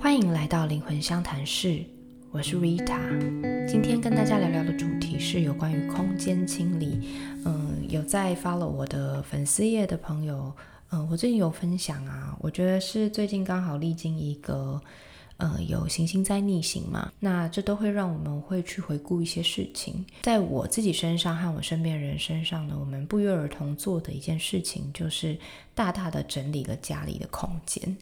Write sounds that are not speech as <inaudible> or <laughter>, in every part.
欢迎来到灵魂相谈室，我是 Rita。今天跟大家聊聊的主题是有关于空间清理。嗯，有在 follow 我的粉丝页的朋友，嗯，我最近有分享啊，我觉得是最近刚好历经一个。呃，有行星在逆行嘛？那这都会让我们会去回顾一些事情。在我自己身上和我身边人身上呢，我们不约而同做的一件事情，就是大大的整理了家里的空间。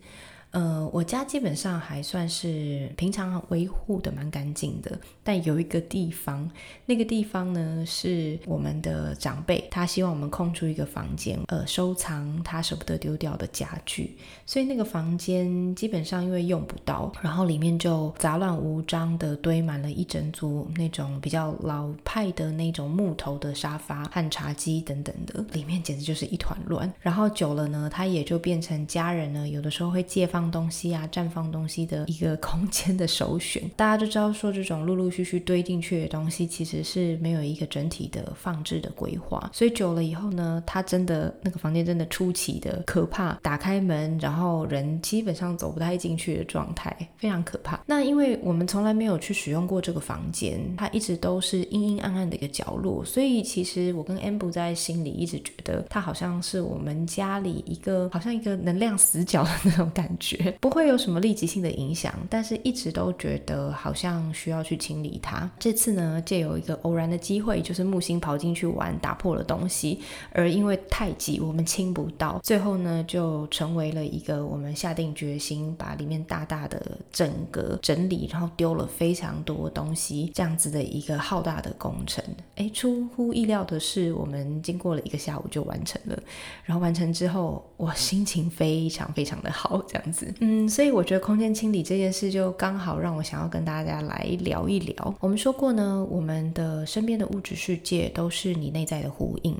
呃，我家基本上还算是平常维护的蛮干净的，但有一个地方，那个地方呢是我们的长辈，他希望我们空出一个房间，呃，收藏他舍不得丢掉的家具，所以那个房间基本上因为用不到，然后里面就杂乱无章的堆满了一整组那种比较老派的那种木头的沙发和茶几等等的，里面简直就是一团乱。然后久了呢，它也就变成家人呢，有的时候会借放。东西啊，绽放东西的一个空间的首选，<laughs> 大家就知道说，这种陆陆续续堆进去的东西，其实是没有一个整体的放置的规划，所以久了以后呢，它真的那个房间真的出奇的可怕，打开门，然后人基本上走不太进去的状态，非常可怕。那因为我们从来没有去使用过这个房间，它一直都是阴阴暗暗的一个角落，所以其实我跟 Amber 在心里一直觉得，它好像是我们家里一个好像一个能量死角的那种感觉。<laughs> 不会有什么立即性的影响，但是一直都觉得好像需要去清理它。这次呢，借有一个偶然的机会，就是木星跑进去玩，打破了东西，而因为太急，我们清不到，最后呢，就成为了一个我们下定决心把里面大大的整个整理，然后丢了非常多东西，这样子的一个浩大的工程。哎，出乎意料的是，我们经过了一个下午就完成了。然后完成之后，我心情非常非常的好，这样子。嗯，所以我觉得空间清理这件事就刚好让我想要跟大家来聊一聊。我们说过呢，我们的身边的物质世界都是你内在的呼应。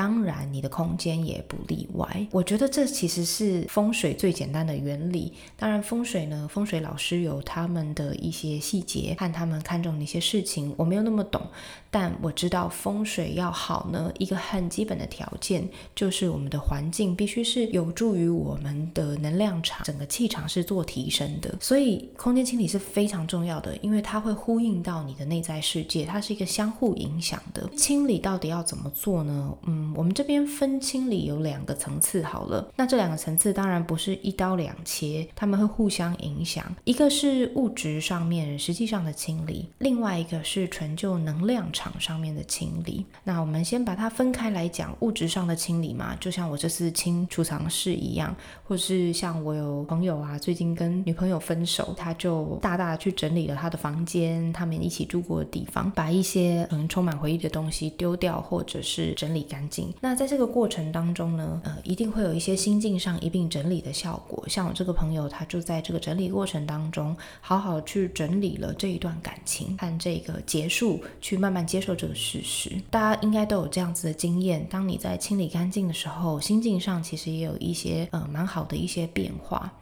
当然，你的空间也不例外。我觉得这其实是风水最简单的原理。当然，风水呢，风水老师有他们的一些细节和他们看中的一些事情，我没有那么懂。但我知道风水要好呢，一个很基本的条件就是我们的环境必须是有助于我们的能量场，整个气场是做提升的。所以，空间清理是非常重要的，因为它会呼应到你的内在世界，它是一个相互影响的。清理到底要怎么做呢？嗯。我们这边分清理有两个层次好了，那这两个层次当然不是一刀两切，他们会互相影响。一个是物质上面实际上的清理，另外一个是纯就能量场上面的清理。那我们先把它分开来讲，物质上的清理嘛，就像我这次清储藏室一样，或是像我有朋友啊，最近跟女朋友分手，他就大大去整理了他的房间，他们一起住过的地方，把一些嗯充满回忆的东西丢掉，或者是整理干那在这个过程当中呢，呃，一定会有一些心境上一并整理的效果。像我这个朋友，他就在这个整理过程当中，好好去整理了这一段感情和这个结束，去慢慢接受这个事实。大家应该都有这样子的经验，当你在清理干净的时候，心境上其实也有一些呃蛮好的一些变化。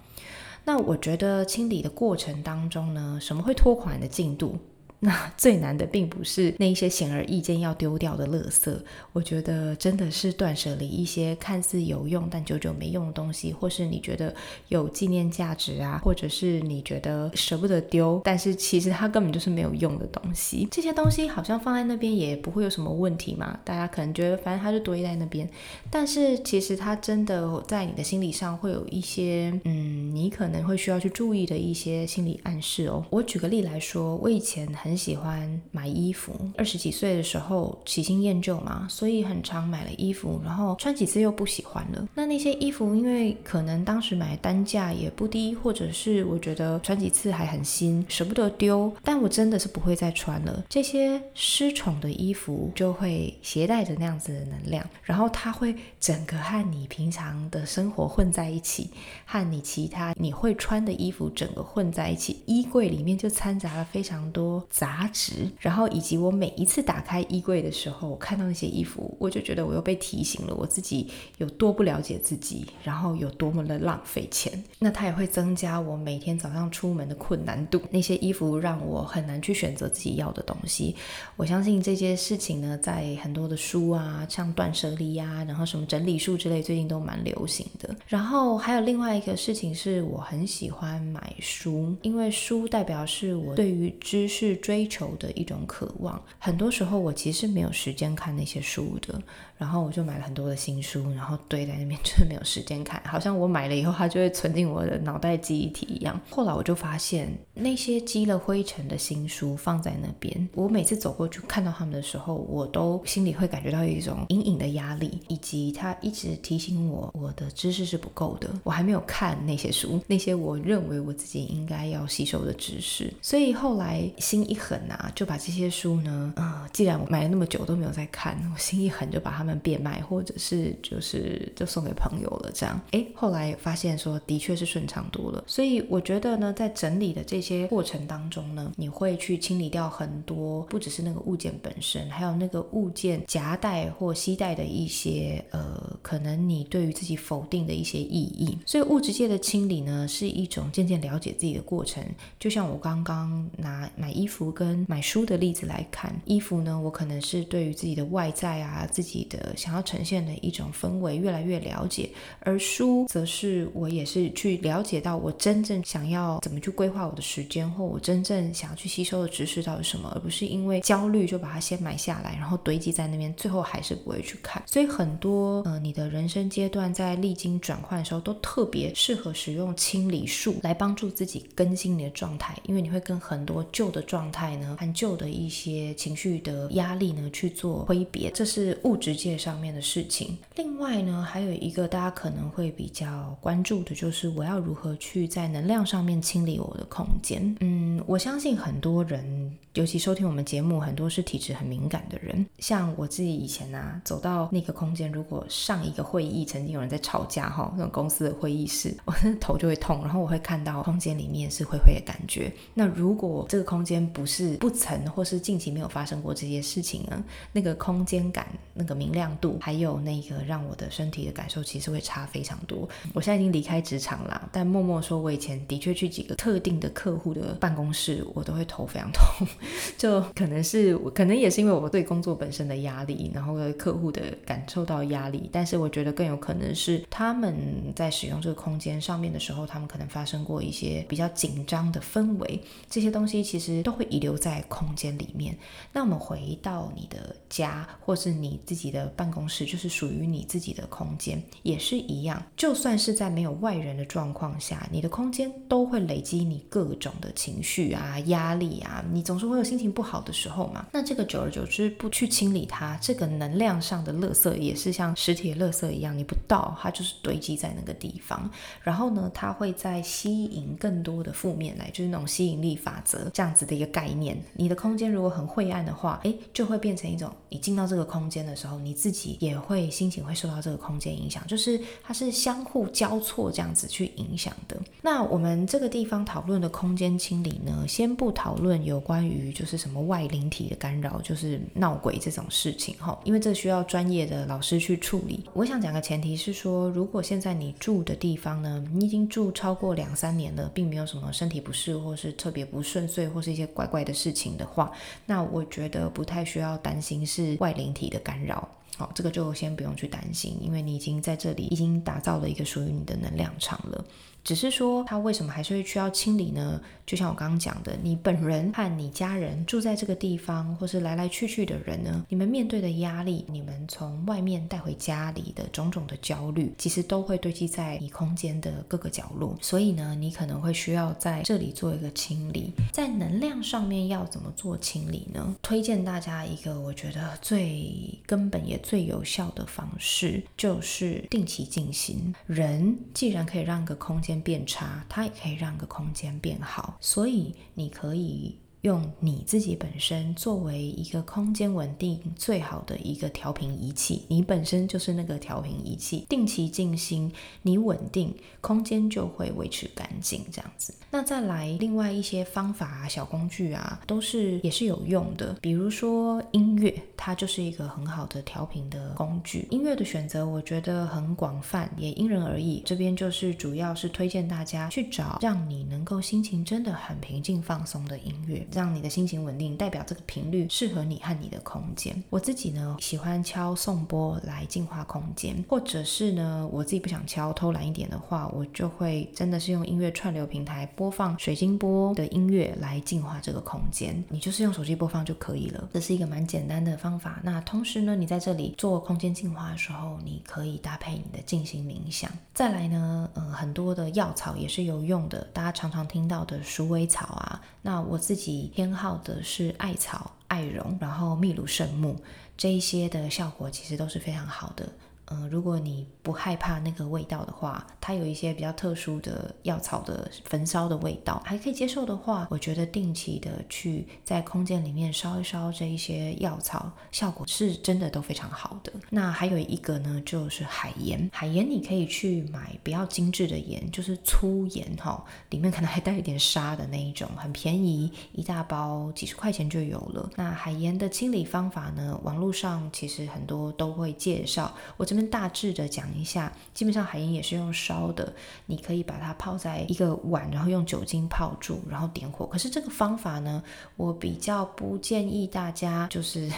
那我觉得清理的过程当中呢，什么会拖垮你的进度？那 <laughs> 最难的并不是那一些显而易见要丢掉的垃圾，我觉得真的是断舍离一些看似有用但久久没用的东西，或是你觉得有纪念价值啊，或者是你觉得舍不得丢，但是其实它根本就是没有用的东西。这些东西好像放在那边也不会有什么问题嘛，大家可能觉得反正它就堆在那边，但是其实它真的在你的心理上会有一些，嗯，你可能会需要去注意的一些心理暗示哦。我举个例来说，我以前很。很喜欢买衣服，二十几岁的时候喜新厌旧嘛，所以很常买了衣服，然后穿几次又不喜欢了。那那些衣服，因为可能当时买单价也不低，或者是我觉得穿几次还很新，舍不得丢，但我真的是不会再穿了。这些失宠的衣服就会携带着那样子的能量，然后它会整个和你平常的生活混在一起，和你其他你会穿的衣服整个混在一起，衣柜里面就掺杂了非常多。杂质，然后以及我每一次打开衣柜的时候，我看到那些衣服，我就觉得我又被提醒了我自己有多不了解自己，然后有多么的浪费钱。那它也会增加我每天早上出门的困难度。那些衣服让我很难去选择自己要的东西。我相信这些事情呢，在很多的书啊，像断舍离呀，然后什么整理术之类，最近都蛮流行的。然后还有另外一个事情是，我很喜欢买书，因为书代表是我对于知识追求的一种渴望。很多时候我其实没有时间看那些书的。然后我就买了很多的新书，然后堆在那边，真的没有时间看。好像我买了以后，它就会存进我的脑袋记忆体一样。后来我就发现，那些积了灰尘的新书放在那边，我每次走过去看到他们的时候，我都心里会感觉到一种隐隐的压力，以及它一直提醒我，我的知识是不够的，我还没有看那些书，那些我认为我自己应该要吸收的知识。所以后来心一狠啊，就把这些书呢，呃，既然我买了那么久都没有在看，<laughs> 我心一狠就把它们。变卖，或者是就是就送给朋友了，这样哎，后来发现说的确是顺畅多了，所以我觉得呢，在整理的这些过程当中呢，你会去清理掉很多，不只是那个物件本身，还有那个物件夹带或携带的一些呃，可能你对于自己否定的一些意义。所以物质界的清理呢，是一种渐渐了解自己的过程。就像我刚刚拿买衣服跟买书的例子来看，衣服呢，我可能是对于自己的外在啊，自己的。想要呈现的一种氛围越来越了解，而书则是我也是去了解到我真正想要怎么去规划我的时间，或我真正想要去吸收的知识到底什么，而不是因为焦虑就把它先买下来，然后堆积在那边，最后还是不会去看。所以很多呃，你的人生阶段在历经转换的时候，都特别适合使用清理术来帮助自己更新你的状态，因为你会跟很多旧的状态态呢，和旧的一些情绪的压力呢去做挥别，这是物质界。上面的事情。另外呢，还有一个大家可能会比较关注的，就是我要如何去在能量上面清理我的空间。嗯，我相信很多人，尤其收听我们节目，很多是体质很敏感的人。像我自己以前啊，走到那个空间，如果上一个会议曾经有人在吵架哈，那种公司的会议室，<laughs> 我的头就会痛，然后我会看到空间里面是灰灰的感觉。那如果这个空间不是不曾或是近期没有发生过这些事情呢，那个空间感，那个明。亮度还有那个让我的身体的感受其实会差非常多。我现在已经离开职场啦，但默默说，我以前的确去几个特定的客户的办公室，我都会头非常痛。就可能是，可能也是因为我对工作本身的压力，然后客户的感受到压力。但是我觉得更有可能是他们在使用这个空间上面的时候，他们可能发生过一些比较紧张的氛围。这些东西其实都会遗留在空间里面。那我们回到你的家，或是你自己的。办公室就是属于你自己的空间，也是一样。就算是在没有外人的状况下，你的空间都会累积你各种的情绪啊、压力啊。你总是会有心情不好的时候嘛。那这个久而久之不去清理它，这个能量上的垃圾也是像实体的垃圾一样，你不倒它就是堆积在那个地方。然后呢，它会在吸引更多的负面来，就是那种吸引力法则这样子的一个概念。你的空间如果很晦暗的话，诶，就会变成一种你进到这个空间的时候，你。自己也会心情会受到这个空间影响，就是它是相互交错这样子去影响的。那我们这个地方讨论的空间清理呢，先不讨论有关于就是什么外灵体的干扰，就是闹鬼这种事情哈，因为这需要专业的老师去处理。我想讲个前提是说，如果现在你住的地方呢，你已经住超过两三年了，并没有什么身体不适或是特别不顺遂或是一些怪怪的事情的话，那我觉得不太需要担心是外灵体的干扰。好，这个就先不用去担心，因为你已经在这里已经打造了一个属于你的能量场了。只是说，他为什么还是会需要清理呢？就像我刚刚讲的，你本人和你家人住在这个地方，或是来来去去的人呢，你们面对的压力，你们从外面带回家里的种种的焦虑，其实都会堆积在你空间的各个角落。所以呢，你可能会需要在这里做一个清理。在能量上面要怎么做清理呢？推荐大家一个我觉得最根本也最有效的方式，就是定期进行。人既然可以让一个空间变差，它也可以让个空间变好。所以你可以用你自己本身作为一个空间稳定最好的一个调频仪器，你本身就是那个调频仪器，定期静心，你稳定，空间就会维持干净这样子。那再来另外一些方法啊、小工具啊，都是也是有用的。比如说音乐，它就是一个很好的调频的工具。音乐的选择我觉得很广泛，也因人而异。这边就是主要是推荐大家去找让你能够心情真的很平静放松的音乐。让你的心情稳定，代表这个频率适合你和你的空间。我自己呢，喜欢敲颂钵来净化空间，或者是呢，我自己不想敲，偷懒一点的话，我就会真的是用音乐串流平台播放水晶波的音乐来净化这个空间。你就是用手机播放就可以了，这是一个蛮简单的方法。那同时呢，你在这里做空间净化的时候，你可以搭配你的静心冥想。再来呢，呃，很多的药草也是有用的，大家常常听到的鼠尾草啊，那我自己。偏好的是艾草、艾绒，然后秘鲁圣木这一些的效果其实都是非常好的。嗯，如果你不害怕那个味道的话，它有一些比较特殊的药草的焚烧的味道，还可以接受的话，我觉得定期的去在空间里面烧一烧这一些药草，效果是真的都非常好的。那还有一个呢，就是海盐，海盐你可以去买比较精致的盐，就是粗盐哈，里面可能还带一点沙的那一种，很便宜，一大包几十块钱就有了。那海盐的清理方法呢，网络上其实很多都会介绍，我这。大致的讲一下，基本上海盐也是用烧的，你可以把它泡在一个碗，然后用酒精泡住，然后点火。可是这个方法呢，我比较不建议大家，就是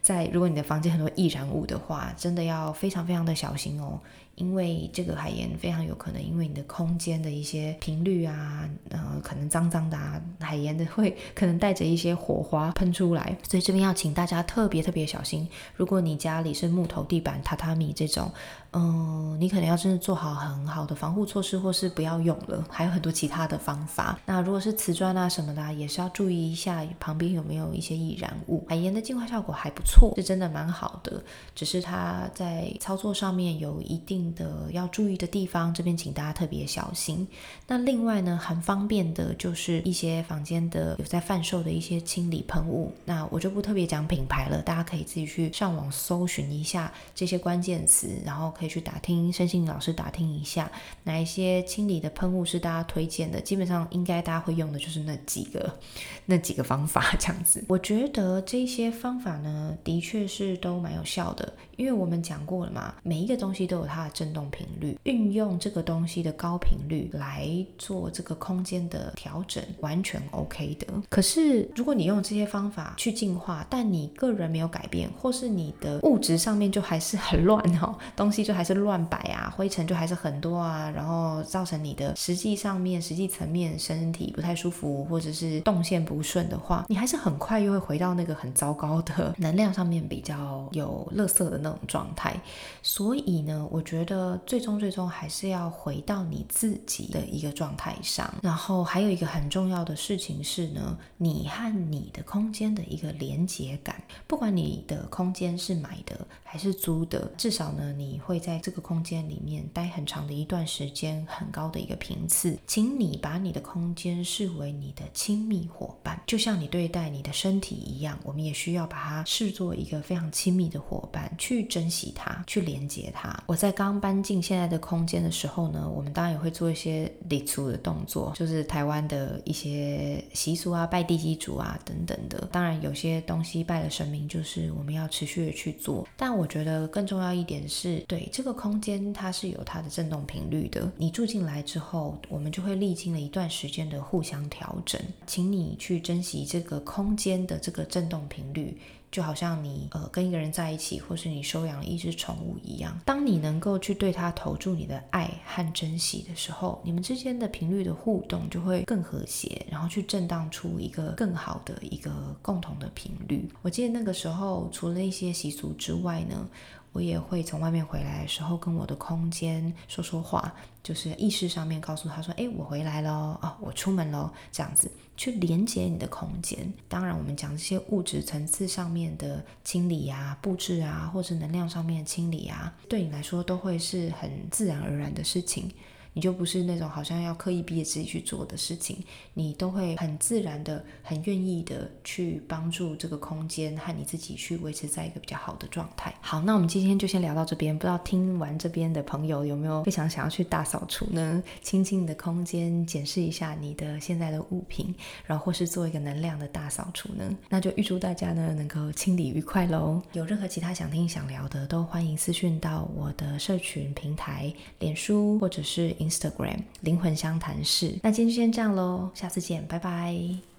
在如果你的房间很多易燃物的话，真的要非常非常的小心哦。因为这个海盐非常有可能，因为你的空间的一些频率啊，呃，可能脏脏的啊，海盐的会可能带着一些火花喷出来，所以这边要请大家特别特别小心。如果你家里是木头地板、榻榻米这种。嗯，你可能要真的做好很好的防护措施，或是不要用了。还有很多其他的方法。那如果是瓷砖啊什么的，也是要注意一下旁边有没有一些易燃物。海盐的净化效果还不错，是真的蛮好的。只是它在操作上面有一定的要注意的地方，这边请大家特别小心。那另外呢，很方便的就是一些房间的有在贩售的一些清理喷雾。那我就不特别讲品牌了，大家可以自己去上网搜寻一下这些关键词，然后。可以去打听身心老师打听一下，哪一些清理的喷雾是大家推荐的？基本上应该大家会用的就是那几个，那几个方法这样子。我觉得这些方法呢，的确是都蛮有效的，因为我们讲过了嘛，每一个东西都有它的振动频率，运用这个东西的高频率来做这个空间的调整，完全 OK 的。可是如果你用这些方法去净化，但你个人没有改变，或是你的物质上面就还是很乱哈，东西。就还是乱摆啊，灰尘就还是很多啊，然后造成你的实际上面、实际层面身体不太舒服，或者是动线不顺的话，你还是很快又会回到那个很糟糕的能量上面比较有垃圾的那种状态。所以呢，我觉得最终最终还是要回到你自己的一个状态上。然后还有一个很重要的事情是呢，你和你的空间的一个连接感，不管你的空间是买的还是租的，至少呢，你会。在这个空间里面待很长的一段时间，很高的一个频次，请你把你的空间视为你的亲密伙伴，就像你对待你的身体一样，我们也需要把它视作一个非常亲密的伙伴，去珍惜它，去连接它。我在刚搬进现在的空间的时候呢，我们当然也会做一些礼俗的动作，就是台湾的一些习俗啊，拜地基主啊等等的。当然有些东西拜了神明，就是我们要持续的去做。但我觉得更重要一点是，对。这个空间它是有它的振动频率的。你住进来之后，我们就会历经了一段时间的互相调整。请你去珍惜这个空间的这个振动频率，就好像你呃跟一个人在一起，或是你收养了一只宠物一样。当你能够去对它投注你的爱和珍惜的时候，你们之间的频率的互动就会更和谐，然后去震荡出一个更好的一个共同的频率。我记得那个时候，除了一些习俗之外呢。我也会从外面回来的时候，跟我的空间说说话，就是意识上面告诉他说：“哎，我回来了哦，我出门了。”这样子去连接你的空间。当然，我们讲这些物质层次上面的清理啊、布置啊，或是能量上面清理啊，对你来说都会是很自然而然的事情。你就不是那种好像要刻意逼着自己去做的事情，你都会很自然的、很愿意的去帮助这个空间和你自己去维持在一个比较好的状态。好，那我们今天就先聊到这边。不知道听完这边的朋友有没有非常想要去大扫除呢？清清你的空间，检视一下你的现在的物品，然后或是做一个能量的大扫除呢？那就预祝大家呢能够清理愉快喽！有任何其他想听想聊的，都欢迎私讯到我的社群平台，脸书或者是 Instagram 灵魂相谈室。那今天就先这样喽，下次见，拜拜。